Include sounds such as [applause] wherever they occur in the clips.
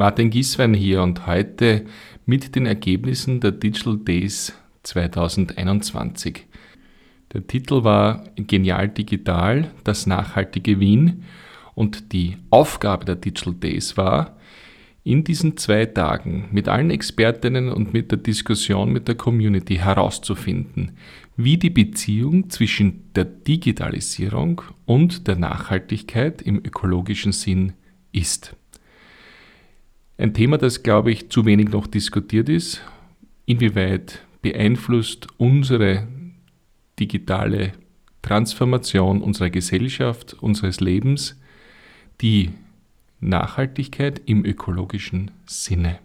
Martin Gieswein hier und heute mit den Ergebnissen der Digital Days 2021. Der Titel war Genial Digital, das nachhaltige Wien und die Aufgabe der Digital Days war, in diesen zwei Tagen mit allen Expertinnen und mit der Diskussion mit der Community herauszufinden, wie die Beziehung zwischen der Digitalisierung und der Nachhaltigkeit im ökologischen Sinn ist. Ein Thema, das, glaube ich, zu wenig noch diskutiert ist. Inwieweit beeinflusst unsere digitale Transformation unserer Gesellschaft, unseres Lebens die Nachhaltigkeit im ökologischen Sinne.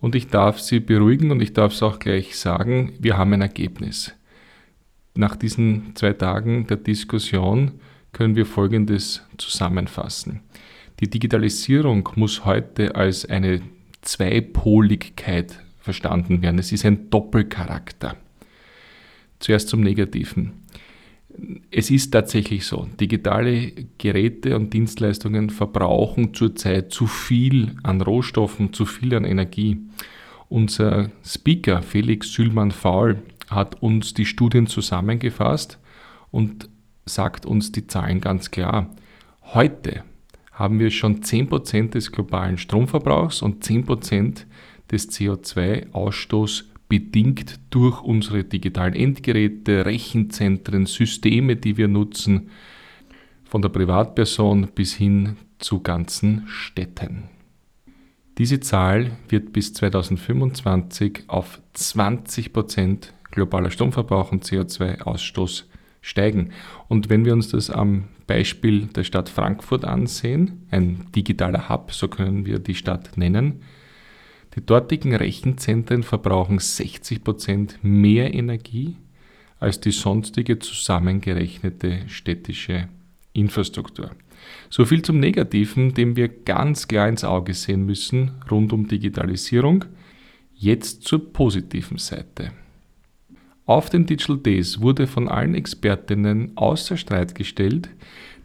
Und ich darf Sie beruhigen und ich darf es auch gleich sagen, wir haben ein Ergebnis. Nach diesen zwei Tagen der Diskussion können wir Folgendes zusammenfassen. Die Digitalisierung muss heute als eine Zweipoligkeit verstanden werden. Es ist ein Doppelcharakter. Zuerst zum Negativen es ist tatsächlich so, digitale Geräte und Dienstleistungen verbrauchen zurzeit zu viel an Rohstoffen, zu viel an Energie. Unser Speaker Felix Sülmann-Faul hat uns die Studien zusammengefasst und sagt uns die Zahlen ganz klar. Heute haben wir schon 10% des globalen Stromverbrauchs und 10% des CO2-Ausstoßes bedingt durch unsere digitalen Endgeräte, Rechenzentren, Systeme, die wir nutzen, von der Privatperson bis hin zu ganzen Städten. Diese Zahl wird bis 2025 auf 20% globaler Stromverbrauch und CO2-Ausstoß steigen. Und wenn wir uns das am Beispiel der Stadt Frankfurt ansehen, ein digitaler Hub, so können wir die Stadt nennen, die dortigen Rechenzentren verbrauchen 60% mehr Energie als die sonstige zusammengerechnete städtische Infrastruktur. So viel zum Negativen, dem wir ganz klar ins Auge sehen müssen rund um Digitalisierung. Jetzt zur positiven Seite. Auf den Digital Days wurde von allen Expertinnen außer Streit gestellt,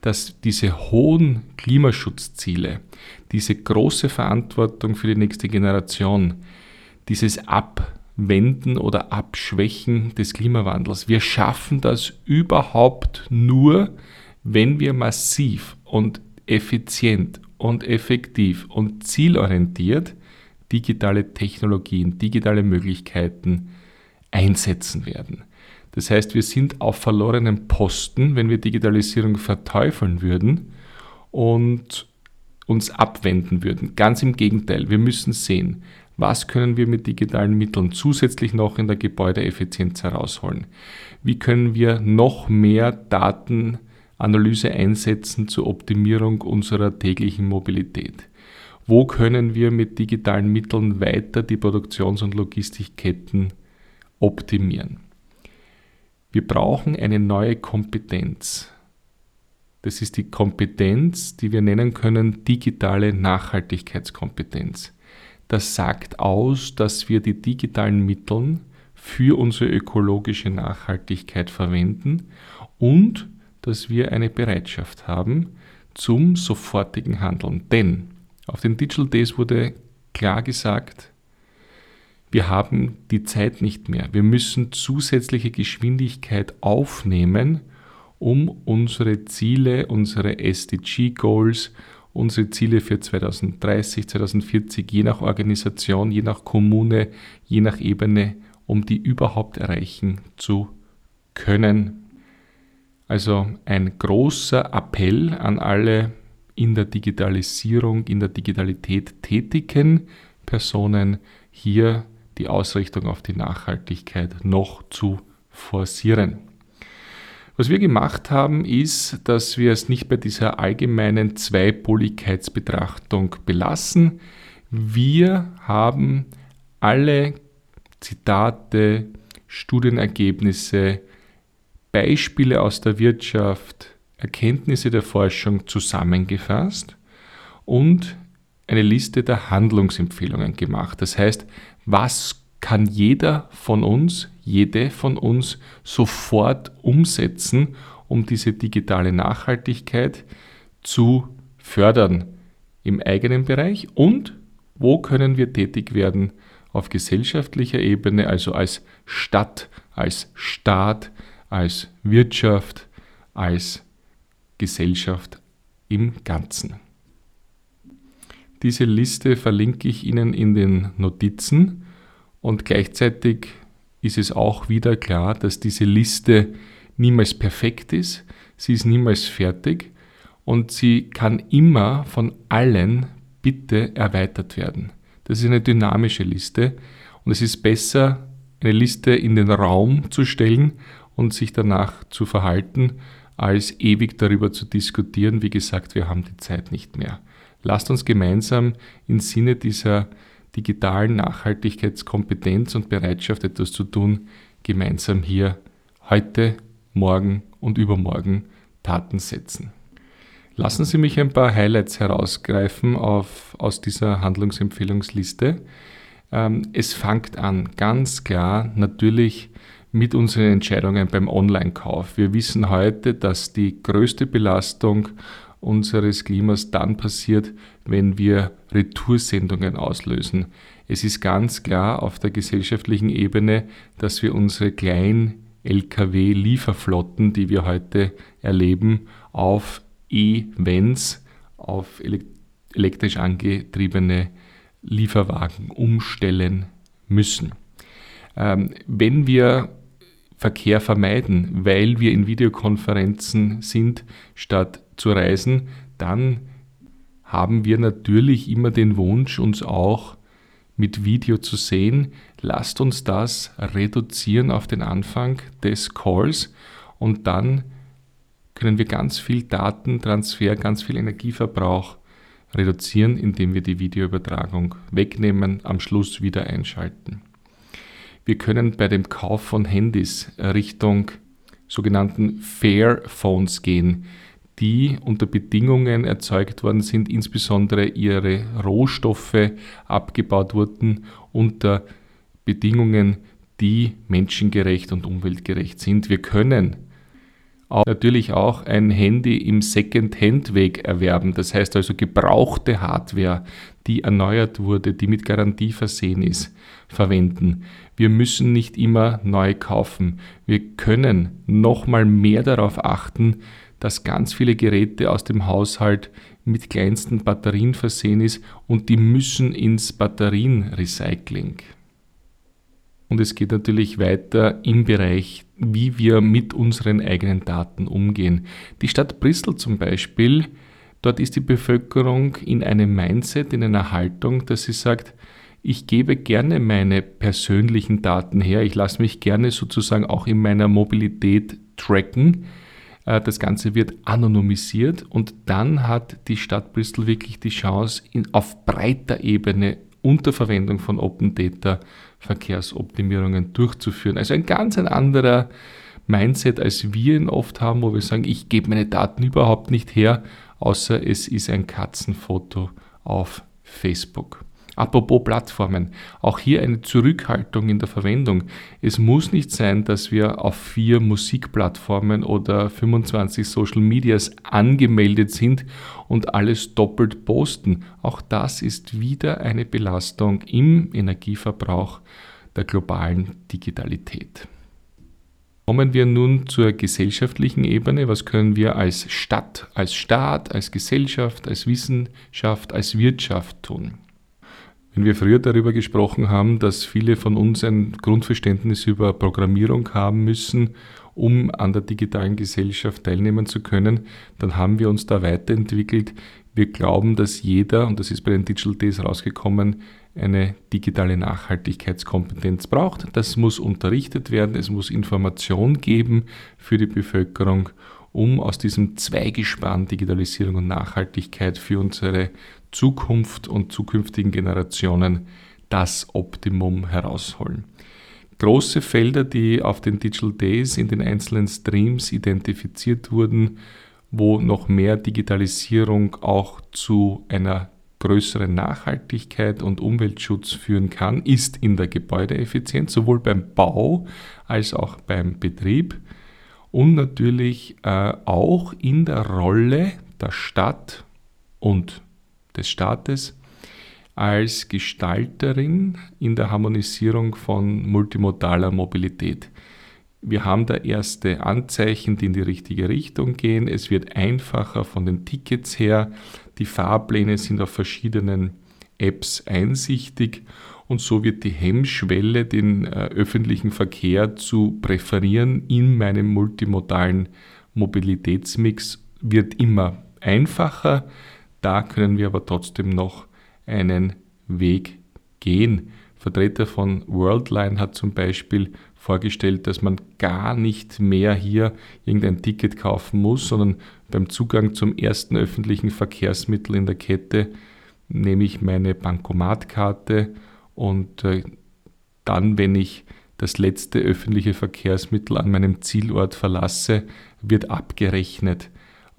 dass diese hohen Klimaschutzziele, diese große Verantwortung für die nächste Generation, dieses Abwenden oder Abschwächen des Klimawandels, wir schaffen das überhaupt nur, wenn wir massiv und effizient und effektiv und zielorientiert digitale Technologien, digitale Möglichkeiten einsetzen werden. Das heißt, wir sind auf verlorenen Posten, wenn wir Digitalisierung verteufeln würden und uns abwenden würden. Ganz im Gegenteil, wir müssen sehen, was können wir mit digitalen Mitteln zusätzlich noch in der Gebäudeeffizienz herausholen? Wie können wir noch mehr Datenanalyse einsetzen zur Optimierung unserer täglichen Mobilität? Wo können wir mit digitalen Mitteln weiter die Produktions- und Logistikketten optimieren? Wir brauchen eine neue Kompetenz. Das ist die Kompetenz, die wir nennen können digitale Nachhaltigkeitskompetenz. Das sagt aus, dass wir die digitalen Mittel für unsere ökologische Nachhaltigkeit verwenden und dass wir eine Bereitschaft haben zum sofortigen Handeln. Denn auf den Digital Days wurde klar gesagt, wir haben die Zeit nicht mehr. Wir müssen zusätzliche Geschwindigkeit aufnehmen, um unsere Ziele, unsere SDG-Goals, unsere Ziele für 2030, 2040, je nach Organisation, je nach Kommune, je nach Ebene, um die überhaupt erreichen zu können. Also ein großer Appell an alle in der Digitalisierung, in der Digitalität tätigen Personen, hier die Ausrichtung auf die Nachhaltigkeit noch zu forcieren. Was wir gemacht haben, ist, dass wir es nicht bei dieser allgemeinen Zweipoligkeitsbetrachtung belassen. Wir haben alle Zitate, Studienergebnisse, Beispiele aus der Wirtschaft, Erkenntnisse der Forschung zusammengefasst und eine Liste der Handlungsempfehlungen gemacht. Das heißt, was kann jeder von uns, jede von uns sofort umsetzen, um diese digitale Nachhaltigkeit zu fördern im eigenen Bereich und Wo können wir tätig werden? Auf gesellschaftlicher Ebene, also als Stadt, als Staat, als Wirtschaft, als Gesellschaft im Ganzen. Diese Liste verlinke ich Ihnen in den Notizen und gleichzeitig ist es auch wieder klar, dass diese Liste niemals perfekt ist, sie ist niemals fertig und sie kann immer von allen bitte erweitert werden. Das ist eine dynamische Liste und es ist besser, eine Liste in den Raum zu stellen und sich danach zu verhalten, als ewig darüber zu diskutieren. Wie gesagt, wir haben die Zeit nicht mehr. Lasst uns gemeinsam im Sinne dieser digitalen Nachhaltigkeitskompetenz und Bereitschaft etwas zu tun, gemeinsam hier heute, morgen und übermorgen Taten setzen. Lassen Sie mich ein paar Highlights herausgreifen auf, aus dieser Handlungsempfehlungsliste. Ähm, es fängt an, ganz klar, natürlich mit unseren Entscheidungen beim Online-Kauf. Wir wissen heute, dass die größte Belastung unseres Klimas dann passiert, wenn wir Retoursendungen auslösen. Es ist ganz klar auf der gesellschaftlichen Ebene, dass wir unsere kleinen Lkw-Lieferflotten, die wir heute erleben, auf E-Vans, auf elektrisch angetriebene Lieferwagen umstellen müssen. Ähm, wenn wir Verkehr vermeiden, weil wir in Videokonferenzen sind, statt zu reisen, dann haben wir natürlich immer den Wunsch, uns auch mit Video zu sehen. Lasst uns das reduzieren auf den Anfang des Calls und dann können wir ganz viel Datentransfer, ganz viel Energieverbrauch reduzieren, indem wir die Videoübertragung wegnehmen, am Schluss wieder einschalten. Wir können bei dem Kauf von Handys Richtung sogenannten Fair Phones gehen, die unter Bedingungen erzeugt worden sind, insbesondere ihre Rohstoffe abgebaut wurden unter Bedingungen, die menschengerecht und umweltgerecht sind. Wir können auch natürlich auch ein Handy im Second-Hand-Weg erwerben. Das heißt also gebrauchte Hardware, die erneuert wurde, die mit Garantie versehen ist, verwenden. Wir müssen nicht immer neu kaufen. Wir können nochmal mehr darauf achten, dass ganz viele Geräte aus dem Haushalt mit kleinsten Batterien versehen ist und die müssen ins Batterienrecycling. Und es geht natürlich weiter im Bereich, wie wir mit unseren eigenen Daten umgehen. Die Stadt Brüssel zum Beispiel, dort ist die Bevölkerung in einem Mindset, in einer Haltung, dass sie sagt, ich gebe gerne meine persönlichen Daten her, ich lasse mich gerne sozusagen auch in meiner Mobilität tracken. Äh, das Ganze wird anonymisiert und dann hat die Stadt Brüssel wirklich die Chance, in, auf breiter Ebene unter Verwendung von Open Data Verkehrsoptimierungen durchzuführen. Also ein ganz ein anderer Mindset, als wir ihn oft haben, wo wir sagen, ich gebe meine Daten überhaupt nicht her, außer es ist ein Katzenfoto auf Facebook. Apropos Plattformen, auch hier eine Zurückhaltung in der Verwendung. Es muss nicht sein, dass wir auf vier Musikplattformen oder 25 Social Medias angemeldet sind und alles doppelt posten. Auch das ist wieder eine Belastung im Energieverbrauch der globalen Digitalität. Kommen wir nun zur gesellschaftlichen Ebene. Was können wir als Stadt, als Staat, als Gesellschaft, als Wissenschaft, als Wirtschaft tun? Wenn wir früher darüber gesprochen haben, dass viele von uns ein Grundverständnis über Programmierung haben müssen, um an der digitalen Gesellschaft teilnehmen zu können, dann haben wir uns da weiterentwickelt. Wir glauben, dass jeder, und das ist bei den Digital Days rausgekommen, eine digitale Nachhaltigkeitskompetenz braucht. Das muss unterrichtet werden, es muss Information geben für die Bevölkerung, um aus diesem Zweigespann Digitalisierung und Nachhaltigkeit für unsere Zukunft und zukünftigen Generationen das Optimum herausholen. Große Felder, die auf den Digital Days in den einzelnen Streams identifiziert wurden, wo noch mehr Digitalisierung auch zu einer größeren Nachhaltigkeit und Umweltschutz führen kann, ist in der Gebäudeeffizienz, sowohl beim Bau als auch beim Betrieb und natürlich äh, auch in der Rolle der Stadt und des Staates als Gestalterin in der Harmonisierung von multimodaler Mobilität. Wir haben da erste Anzeichen, die in die richtige Richtung gehen. Es wird einfacher von den Tickets her. Die Fahrpläne sind auf verschiedenen Apps einsichtig und so wird die Hemmschwelle, den äh, öffentlichen Verkehr zu präferieren in meinem multimodalen Mobilitätsmix, wird immer einfacher. Da können wir aber trotzdem noch einen Weg gehen. Vertreter von Worldline hat zum Beispiel vorgestellt, dass man gar nicht mehr hier irgendein Ticket kaufen muss, sondern beim Zugang zum ersten öffentlichen Verkehrsmittel in der Kette nehme ich meine Bankomatkarte und äh, dann, wenn ich das letzte öffentliche Verkehrsmittel an meinem Zielort verlasse, wird abgerechnet.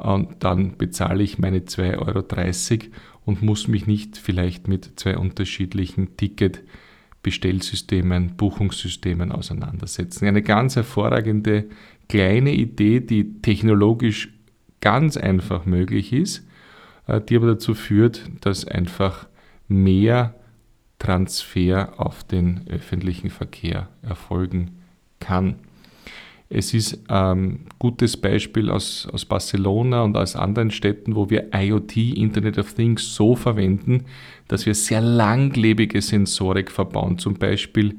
Und dann bezahle ich meine 2,30 Euro und muss mich nicht vielleicht mit zwei unterschiedlichen Ticket Bestellsystemen, Buchungssystemen auseinandersetzen. Eine ganz hervorragende kleine Idee, die technologisch ganz einfach möglich ist, äh, die aber dazu führt, dass einfach mehr Transfer auf den öffentlichen Verkehr erfolgen kann. Es ist ein ähm, gutes Beispiel aus, aus Barcelona und aus anderen Städten, wo wir IoT, Internet of Things, so verwenden, dass wir sehr langlebige Sensorik verbauen, zum Beispiel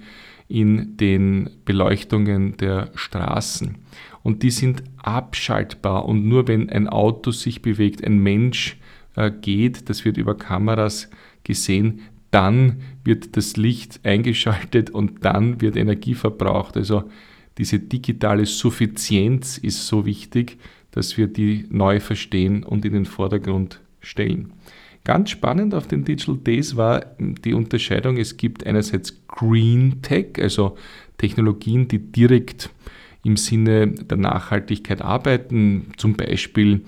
in den Beleuchtungen der Straßen. Und die sind abschaltbar und nur wenn ein Auto sich bewegt, ein Mensch äh, geht, das wird über Kameras gesehen, dann wird das Licht eingeschaltet und dann wird Energie verbraucht. Also diese digitale Suffizienz ist so wichtig, dass wir die neu verstehen und in den Vordergrund stellen. Ganz spannend auf den Digital Days war die Unterscheidung, es gibt einerseits Green Tech, also Technologien, die direkt im Sinne der Nachhaltigkeit arbeiten, zum Beispiel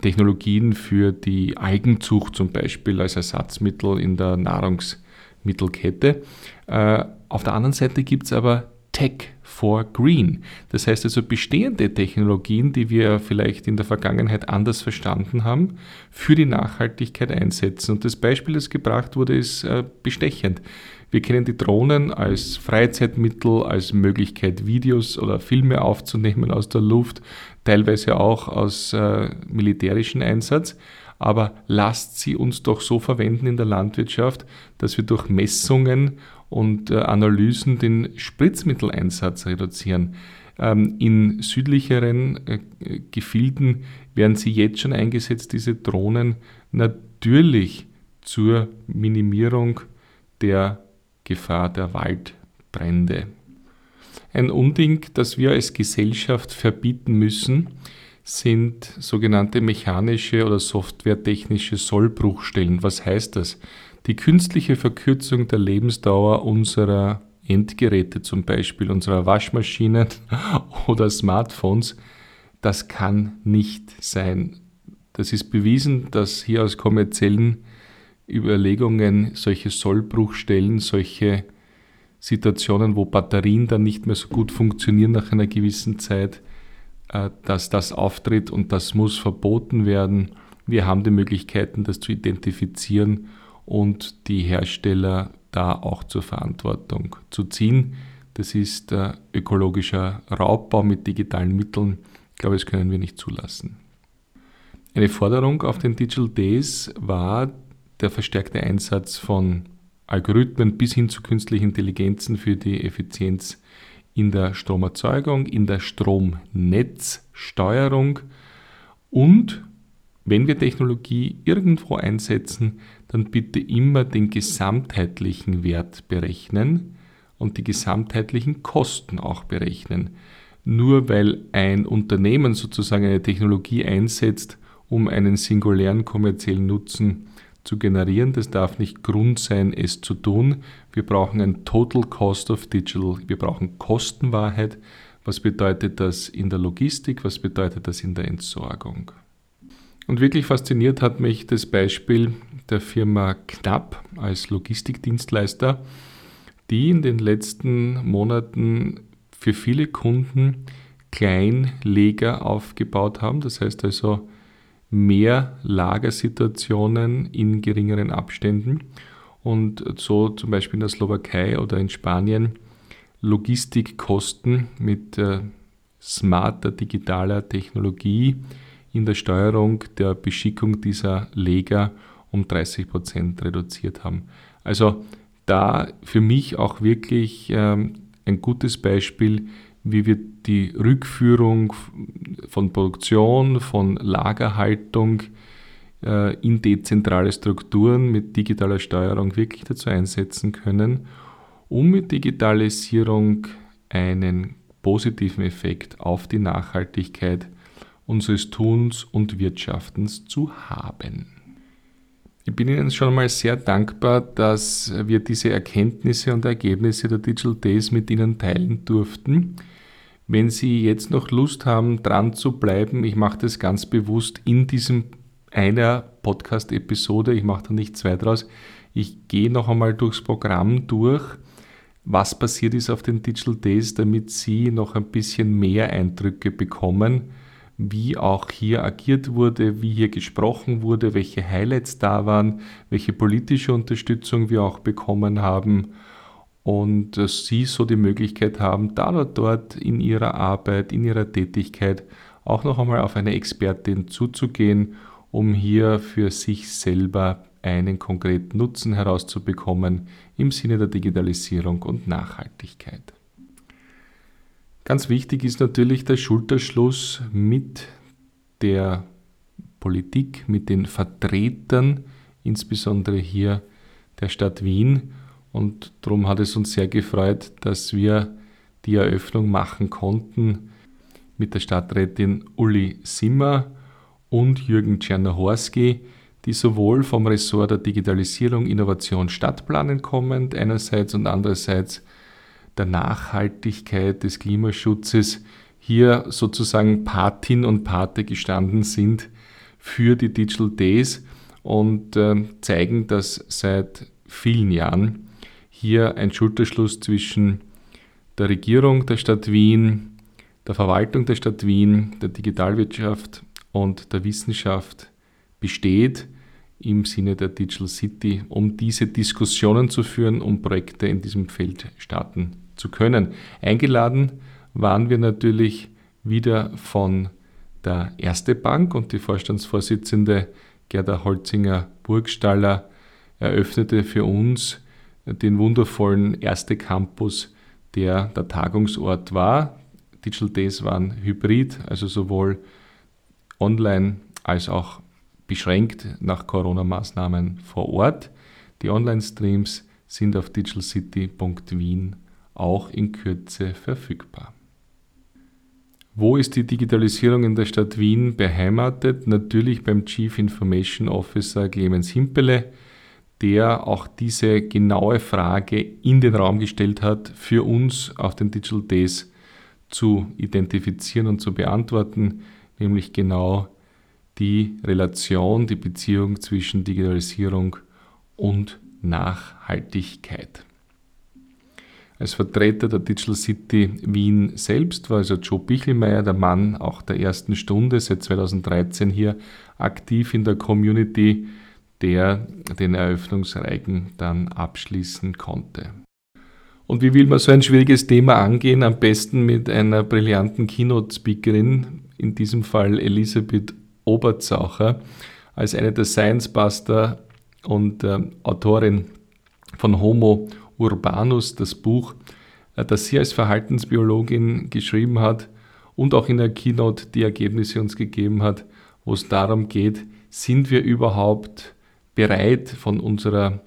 Technologien für die Algenzucht zum Beispiel als Ersatzmittel in der Nahrungsmittelkette. Äh, auf der anderen Seite gibt es aber Tech for Green. Das heißt also bestehende Technologien, die wir vielleicht in der Vergangenheit anders verstanden haben, für die Nachhaltigkeit einsetzen. Und das Beispiel, das gebracht wurde, ist äh, bestechend. Wir kennen die Drohnen als Freizeitmittel, als Möglichkeit, Videos oder Filme aufzunehmen aus der Luft, teilweise auch aus äh, militärischen Einsatz. Aber lasst sie uns doch so verwenden in der Landwirtschaft, dass wir durch Messungen und äh, Analysen den Spritzmitteleinsatz reduzieren. Ähm, in südlicheren äh, Gefilden werden sie jetzt schon eingesetzt, diese Drohnen, natürlich zur Minimierung der Gefahr der Waldbrände. Ein Unding, das wir als Gesellschaft verbieten müssen, sind sogenannte mechanische oder softwaretechnische Sollbruchstellen. Was heißt das? Die künstliche Verkürzung der Lebensdauer unserer Endgeräte, zum Beispiel unserer Waschmaschinen [laughs] oder Smartphones, das kann nicht sein. Das ist bewiesen, dass hier aus kommerziellen Überlegungen solche Sollbruchstellen, solche Situationen, wo Batterien dann nicht mehr so gut funktionieren nach einer gewissen Zeit, äh, dass das auftritt und das muss verboten werden. Wir haben die Möglichkeiten, das zu identifizieren und die Hersteller da auch zur Verantwortung zu ziehen. Das ist äh, ökologischer Raubbau mit digitalen Mitteln. Ich glaube, das können wir nicht zulassen. Eine Forderung auf den Digital Days war der verstärkte Einsatz von Algorithmen bis hin zu künstlichen Intelligenzen für die Effizienz in der Stromerzeugung, in der Stromnetzsteuerung und wenn wir Technologie irgendwo einsetzen, dann bitte immer den gesamtheitlichen Wert berechnen und die gesamtheitlichen Kosten auch berechnen. Nur weil ein Unternehmen sozusagen eine Technologie einsetzt, um einen singulären kommerziellen Nutzen zu generieren, das darf nicht Grund sein, es zu tun. Wir brauchen ein Total Cost of Digital. Wir brauchen Kostenwahrheit. Was bedeutet das in der Logistik? Was bedeutet das in der Entsorgung? Und wirklich fasziniert hat mich das Beispiel der Firma Knapp als Logistikdienstleister, die in den letzten Monaten für viele Kunden Kleinleger aufgebaut haben. Das heißt also mehr Lagersituationen in geringeren Abständen. und so zum Beispiel in der Slowakei oder in Spanien Logistikkosten mit äh, smarter digitaler Technologie in der Steuerung der Beschickung dieser Leger um 30 Prozent reduziert haben. Also da für mich auch wirklich ähm, ein gutes Beispiel, wie wir die Rückführung von Produktion, von Lagerhaltung äh, in dezentrale Strukturen mit digitaler Steuerung wirklich dazu einsetzen können, um mit Digitalisierung einen positiven Effekt auf die Nachhaltigkeit unseres Tuns und Wirtschaftens zu haben. Ich bin Ihnen schon einmal sehr dankbar, dass wir diese Erkenntnisse und Ergebnisse der Digital Days mit Ihnen teilen durften. Wenn Sie jetzt noch Lust haben, dran zu bleiben, ich mache das ganz bewusst in diesem einer Podcast-Episode, ich mache da nicht zwei draus, ich gehe noch einmal durchs Programm durch, was passiert ist auf den Digital Days, damit Sie noch ein bisschen mehr Eindrücke bekommen wie auch hier agiert wurde, wie hier gesprochen wurde, welche Highlights da waren, welche politische Unterstützung wir auch bekommen haben und dass Sie so die Möglichkeit haben, da oder dort in Ihrer Arbeit, in Ihrer Tätigkeit auch noch einmal auf eine Expertin zuzugehen, um hier für sich selber einen konkreten Nutzen herauszubekommen im Sinne der Digitalisierung und Nachhaltigkeit. Ganz wichtig ist natürlich der Schulterschluss mit der Politik, mit den Vertretern, insbesondere hier der Stadt Wien. Und darum hat es uns sehr gefreut, dass wir die Eröffnung machen konnten mit der Stadträtin Uli Simmer und Jürgen Czernohorski, die sowohl vom Ressort der Digitalisierung, Innovation, Stadtplanen kommend einerseits und andererseits der Nachhaltigkeit, des Klimaschutzes hier sozusagen Patin und Pate gestanden sind für die Digital Days und äh, zeigen, dass seit vielen Jahren hier ein Schulterschluss zwischen der Regierung der Stadt Wien, der Verwaltung der Stadt Wien, der Digitalwirtschaft und der Wissenschaft besteht im Sinne der Digital City, um diese Diskussionen zu führen, um Projekte in diesem Feld starten zu können. Eingeladen waren wir natürlich wieder von der Erste Bank und die Vorstandsvorsitzende Gerda Holzinger Burgstaller eröffnete für uns den wundervollen Erste Campus, der der Tagungsort war. Digital Days waren hybrid, also sowohl online als auch beschränkt nach Corona-Maßnahmen vor Ort. Die Online-Streams sind auf digitalcity.wien auch in Kürze verfügbar. Wo ist die Digitalisierung in der Stadt Wien beheimatet? Natürlich beim Chief Information Officer Clemens Himpele, der auch diese genaue Frage in den Raum gestellt hat, für uns auf den Digital Days zu identifizieren und zu beantworten, nämlich genau die Relation, die Beziehung zwischen Digitalisierung und Nachhaltigkeit. Als Vertreter der Digital City Wien selbst war also Joe Bichelmeier, der Mann auch der ersten Stunde, seit 2013 hier aktiv in der Community, der den Eröffnungsreigen dann abschließen konnte. Und wie will man so ein schwieriges Thema angehen? Am besten mit einer brillanten Keynote-Speakerin, in diesem Fall Elisabeth Oberzaucher, als eine der Science Buster und äh, Autorin von Homo Urbanus, das Buch, äh, das sie als Verhaltensbiologin geschrieben hat und auch in der Keynote die Ergebnisse uns gegeben hat, wo es darum geht, sind wir überhaupt bereit von unserer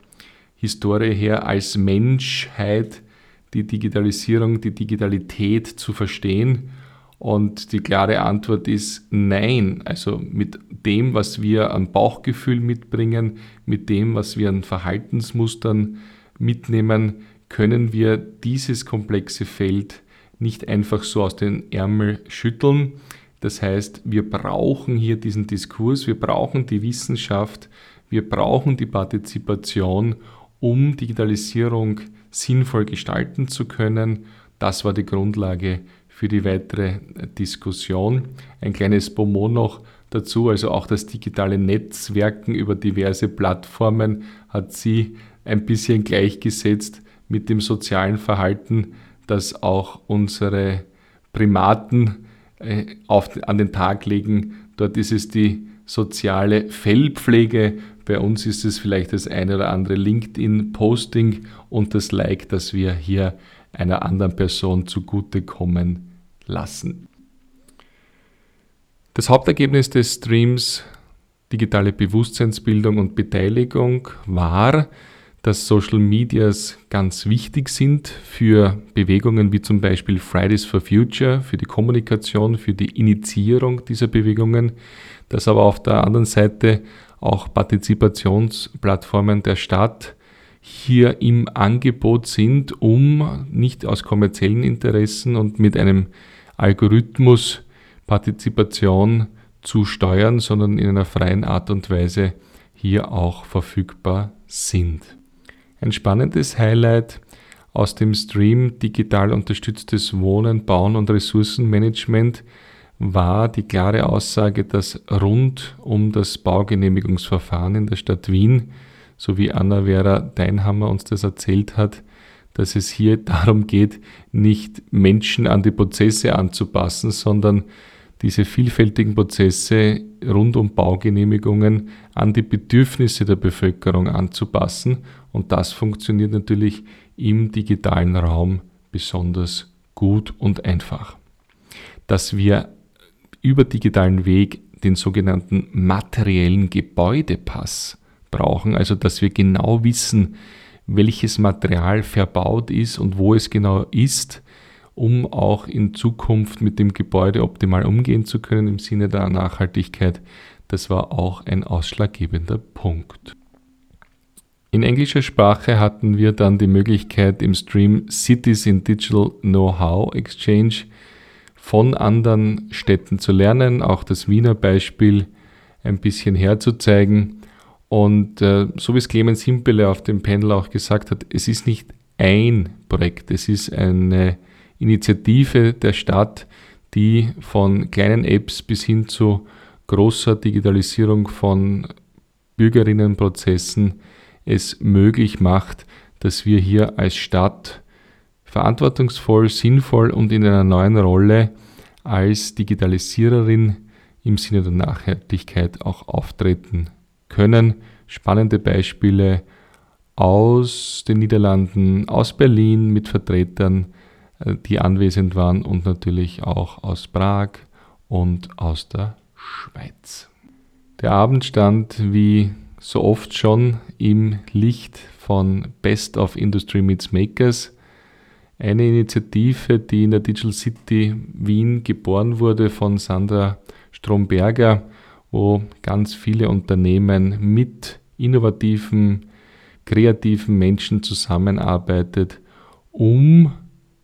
Historie her als Menschheit die Digitalisierung, die Digitalität zu verstehen? Und die klare Antwort ist nein. Also mit dem, was wir an Bauchgefühl mitbringen, mit dem, was wir an Verhaltensmustern mitnehmen, können wir dieses komplexe Feld nicht einfach so aus den Ärmel schütteln. Das heißt, wir brauchen hier diesen Diskurs, wir brauchen die Wissenschaft, wir brauchen die Partizipation, um Digitalisierung sinnvoll gestalten zu können. Das war die Grundlage für die weitere Diskussion. Ein kleines Bonbon noch dazu, also auch das digitale Netzwerken über diverse Plattformen hat sie ein bisschen gleichgesetzt mit dem sozialen Verhalten, das auch unsere Primaten äh, auf, an den Tag legen. Dort ist es die soziale Fellpflege. Bei uns ist es vielleicht das eine oder andere LinkedIn-Posting und das Like, das wir hier einer anderen Person zugutekommen lassen. Das Hauptergebnis des Streams digitale Bewusstseinsbildung und Beteiligung war, dass Social Medias ganz wichtig sind für Bewegungen wie zum Beispiel Fridays for Future, für die Kommunikation, für die Initiierung dieser Bewegungen, dass aber auf der anderen Seite auch Partizipationsplattformen der Stadt hier im Angebot sind, um nicht aus kommerziellen Interessen und mit einem Algorithmus Partizipation zu steuern, sondern in einer freien Art und Weise hier auch verfügbar sind. Ein spannendes Highlight aus dem Stream Digital unterstütztes Wohnen, Bauen und Ressourcenmanagement war die klare Aussage, dass rund um das Baugenehmigungsverfahren in der Stadt Wien, so wie Anna-Vera Deinhammer uns das erzählt hat, dass es hier [laughs] darum geht, nicht Menschen an die Prozesse anzupassen, sondern diese vielfältigen Prozesse rund um Baugenehmigungen an die Bedürfnisse der Bevölkerung anzupassen. Und das funktioniert natürlich im digitalen Raum besonders gut und einfach. Dass wir über digitalen Weg den sogenannten materiellen Gebäudepass brauchen, also dass wir genau wissen, welches Material verbaut ist und wo es genau ist, um auch in Zukunft mit dem Gebäude optimal umgehen zu können im Sinne der Nachhaltigkeit. Das war auch ein ausschlaggebender Punkt. In englischer Sprache hatten wir dann die Möglichkeit im Stream Cities in Digital Know-how Exchange von anderen Städten zu lernen, auch das Wiener Beispiel ein bisschen herzuzeigen. Und äh, so wie es Clemens Himpele auf dem Panel auch gesagt hat, es ist nicht ein Projekt, es ist eine Initiative der Stadt, die von kleinen Apps bis hin zu großer Digitalisierung von Bürgerinnenprozessen es möglich macht, dass wir hier als Stadt verantwortungsvoll, sinnvoll und in einer neuen Rolle als Digitalisiererin im Sinne der Nachhaltigkeit auch auftreten können. Spannende Beispiele aus den Niederlanden, aus Berlin mit Vertretern, die anwesend waren und natürlich auch aus Prag und aus der Schweiz. Der Abend stand wie so oft schon im Licht von Best of Industry Meets Makers eine Initiative, die in der Digital City Wien geboren wurde von Sandra Stromberger, wo ganz viele Unternehmen mit innovativen, kreativen Menschen zusammenarbeitet, um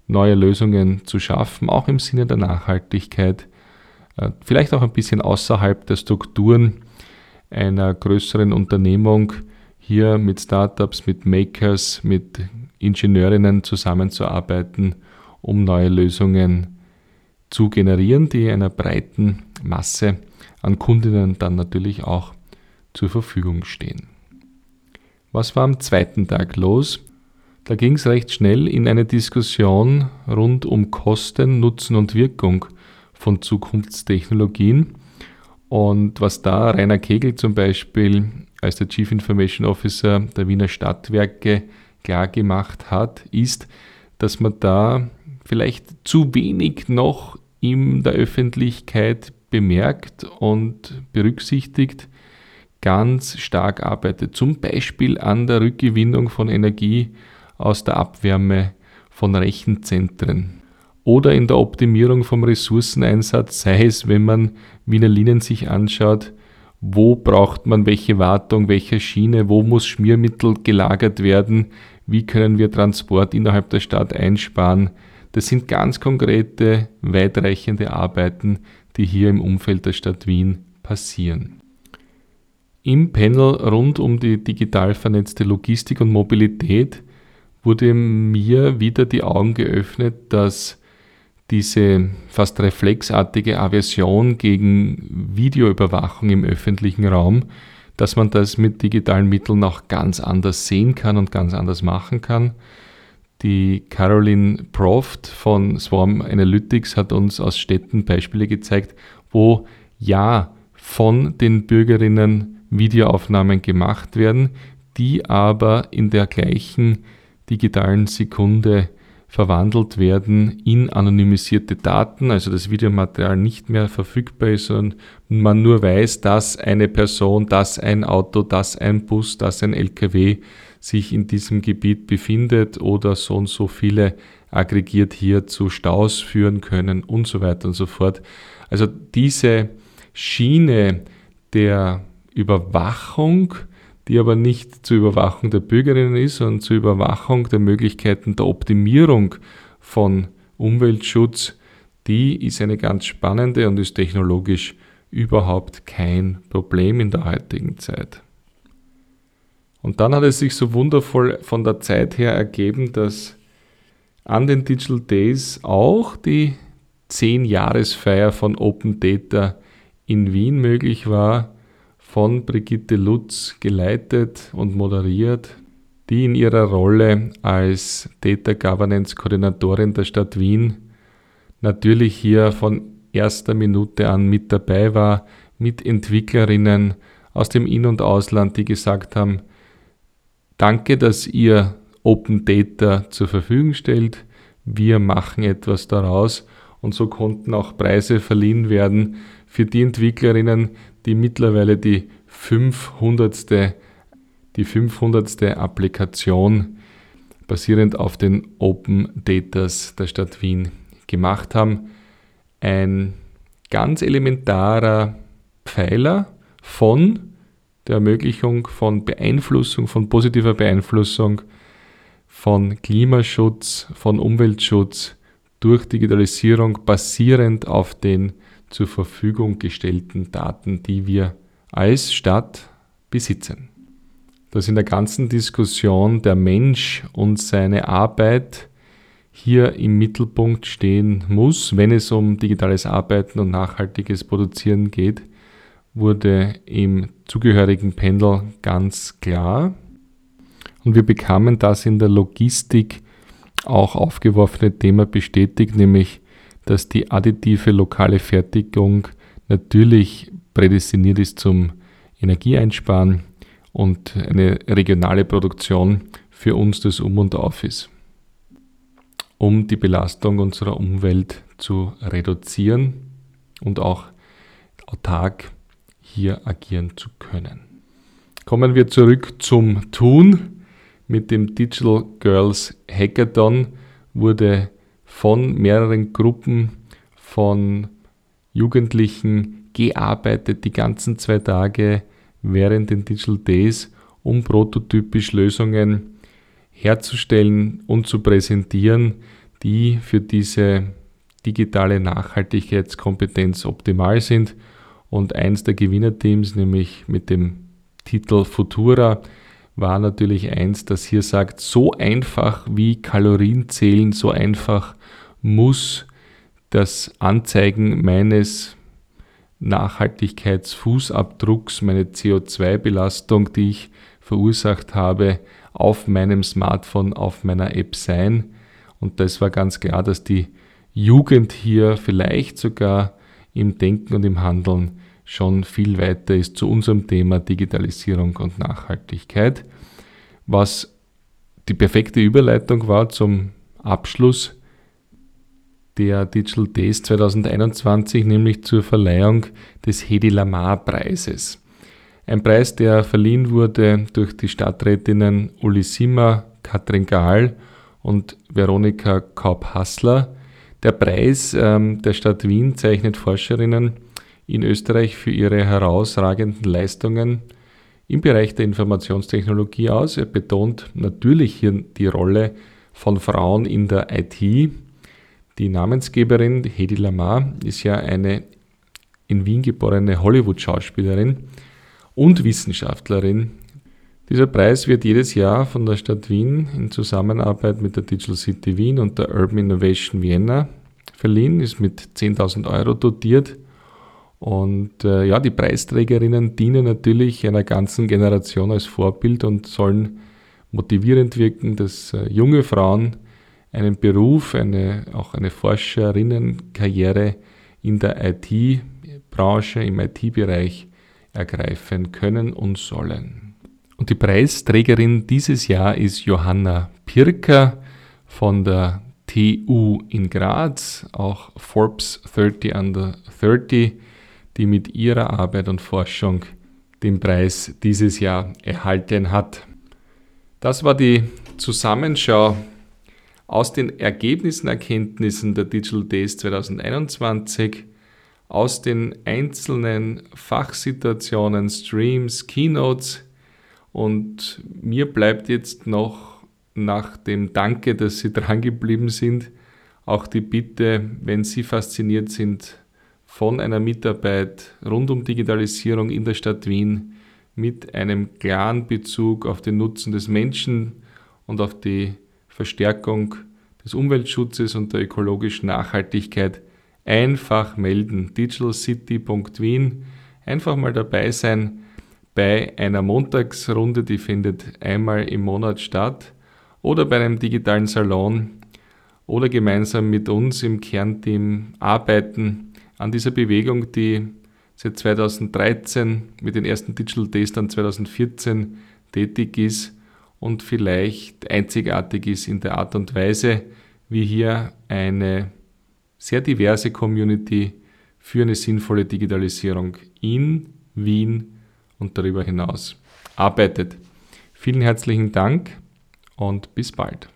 neue Lösungen zu schaffen, auch im Sinne der Nachhaltigkeit, äh, vielleicht auch ein bisschen außerhalb der Strukturen einer größeren Unternehmung, hier mit Startups, mit Makers, mit Ingenieurinnen zusammenzuarbeiten, um neue Lösungen zu generieren, die einer breiten Masse an Kundinnen dann natürlich auch zur Verfügung stehen. Was war am zweiten Tag los? Da ging es recht schnell in eine Diskussion rund um Kosten, Nutzen und Wirkung von Zukunftstechnologien. Und was da Rainer Kegel zum Beispiel als der Chief Information Officer der Wiener Stadtwerke klar gemacht hat, ist, dass man da vielleicht zu wenig noch in der Öffentlichkeit bemerkt und berücksichtigt, ganz stark arbeitet. Zum Beispiel an der Rückgewinnung von Energie aus der Abwärme von Rechenzentren oder in der Optimierung vom Ressourceneinsatz, sei es, wenn man Wiener Linien sich anschaut, wo braucht man welche Wartung, welche Schiene, wo muss Schmiermittel gelagert werden, wie können wir Transport innerhalb der Stadt einsparen. Das sind ganz konkrete, weitreichende Arbeiten, die hier im Umfeld der Stadt Wien passieren. Im Panel rund um die digital vernetzte Logistik und Mobilität wurde mir wieder die Augen geöffnet, dass diese fast reflexartige Aversion gegen Videoüberwachung im öffentlichen Raum, dass man das mit digitalen Mitteln auch ganz anders sehen kann und ganz anders machen kann. Die Caroline Proft von Swarm Analytics hat uns aus Städten Beispiele gezeigt, wo ja von den Bürgerinnen Videoaufnahmen gemacht werden, die aber in der gleichen digitalen Sekunde verwandelt werden in anonymisierte Daten, also das Videomaterial nicht mehr verfügbar ist und man nur weiß, dass eine Person, dass ein Auto, dass ein Bus, dass ein LKW sich in diesem Gebiet befindet oder so und so viele aggregiert hier zu Staus führen können und so weiter und so fort. Also diese Schiene der Überwachung die aber nicht zur Überwachung der Bürgerinnen ist, sondern zur Überwachung der Möglichkeiten der Optimierung von Umweltschutz, die ist eine ganz spannende und ist technologisch überhaupt kein Problem in der heutigen Zeit. Und dann hat es sich so wundervoll von der Zeit her ergeben, dass an den Digital Days auch die 10-Jahresfeier von Open Data in Wien möglich war von Brigitte Lutz geleitet und moderiert, die in ihrer Rolle als Data Governance Koordinatorin der Stadt Wien natürlich hier von erster Minute an mit dabei war, mit Entwicklerinnen aus dem In- und Ausland, die gesagt haben, danke, dass ihr Open Data zur Verfügung stellt, wir machen etwas daraus. Und so konnten auch Preise verliehen werden für die Entwicklerinnen, die mittlerweile die 500. die 500. Applikation basierend auf den Open Datas der Stadt Wien gemacht haben. Ein ganz elementarer Pfeiler von der Ermöglichung von Beeinflussung, von positiver Beeinflussung, von Klimaschutz, von Umweltschutz durch Digitalisierung basierend auf den zur Verfügung gestellten Daten, die wir als Stadt besitzen. Dass in der ganzen Diskussion der Mensch und seine Arbeit hier im Mittelpunkt stehen muss, wenn es um digitales Arbeiten und nachhaltiges Produzieren geht, wurde im zugehörigen Pendel ganz klar. Und wir bekamen das in der Logistik auch aufgeworfene Thema bestätigt, nämlich dass die additive lokale Fertigung natürlich prädestiniert ist zum Energieeinsparen und eine regionale Produktion für uns das Um und Auf ist, um die Belastung unserer Umwelt zu reduzieren und auch autark hier agieren zu können. Kommen wir zurück zum Tun. Mit dem Digital Girls Hackathon wurde von mehreren Gruppen von Jugendlichen gearbeitet, die ganzen zwei Tage während den Digital Days, um prototypisch Lösungen herzustellen und zu präsentieren, die für diese digitale Nachhaltigkeitskompetenz optimal sind. Und eins der Gewinnerteams, nämlich mit dem Titel Futura, war natürlich eins, das hier sagt, so einfach wie Kalorien zählen, so einfach muss das Anzeigen meines Nachhaltigkeitsfußabdrucks, meine CO2-Belastung, die ich verursacht habe, auf meinem Smartphone, auf meiner App sein. Und das war ganz klar, dass die Jugend hier vielleicht sogar im Denken und im Handeln schon viel weiter ist zu unserem Thema Digitalisierung und Nachhaltigkeit, was die perfekte Überleitung war zum Abschluss der Digital Days 2021, nämlich zur Verleihung des Hedi Lamar Preises. Ein Preis, der verliehen wurde durch die Stadträtinnen Uli Simmer, Katrin Gahl und Veronika Kaup-Hassler. Der Preis ähm, der Stadt Wien zeichnet Forscherinnen in Österreich für ihre herausragenden Leistungen im Bereich der Informationstechnologie aus. Er betont natürlich hier die Rolle von Frauen in der IT. Die Namensgeberin Hedi Lamar ist ja eine in Wien geborene Hollywood-Schauspielerin und Wissenschaftlerin. Dieser Preis wird jedes Jahr von der Stadt Wien in Zusammenarbeit mit der Digital City Wien und der Urban Innovation Vienna verliehen, ist mit 10.000 Euro dotiert Und äh, ja, die Preisträgerinnen dienen natürlich einer ganzen Generation als Vorbild und sollen motivierend wirken, dass äh, junge Frauen einen Beruf, eine, auch eine Forscherinnenkarriere in der IT-Branche, im IT-Bereich ergreifen können und sollen. Und die Preisträgerin dieses Jahr ist Johanna Pirker von der TU in Graz, auch Forbes 30 Under 30 die mit ihrer Arbeit und Forschung den Preis dieses Jahr erhalten hat. Das war die Zusammenschau aus den Ergebnissen, Erkenntnissen der Digital Days 2021, aus den einzelnen Fachsituationen, Streams, Keynotes und mir bleibt jetzt noch nach dem Danke, dass Sie [laughs] dran geblieben sind, auch die Bitte, wenn Sie fasziniert sind von einer Mitarbeit rund um Digitalisierung in der Stadt Wien mit einem klaren Bezug auf den Nutzen des Menschen und auf die Verstärkung des Umweltschutzes und der ökologischen Nachhaltigkeit einfach melden. digitalcity.wien. Einfach mal dabei sein bei einer Montagsrunde, die findet einmal im Monat statt, oder bei einem digitalen Salon oder gemeinsam mit uns im Kernteam arbeiten an dieser Bewegung, die seit 2013 mit den ersten Digital Days dann 2014 tätig ist und vielleicht einzigartig ist in der Art und Weise, wie hier eine sehr diverse Community für eine sinnvolle Digitalisierung in Wien und darüber hinaus arbeitet. Vielen herzlichen Dank und bis bald.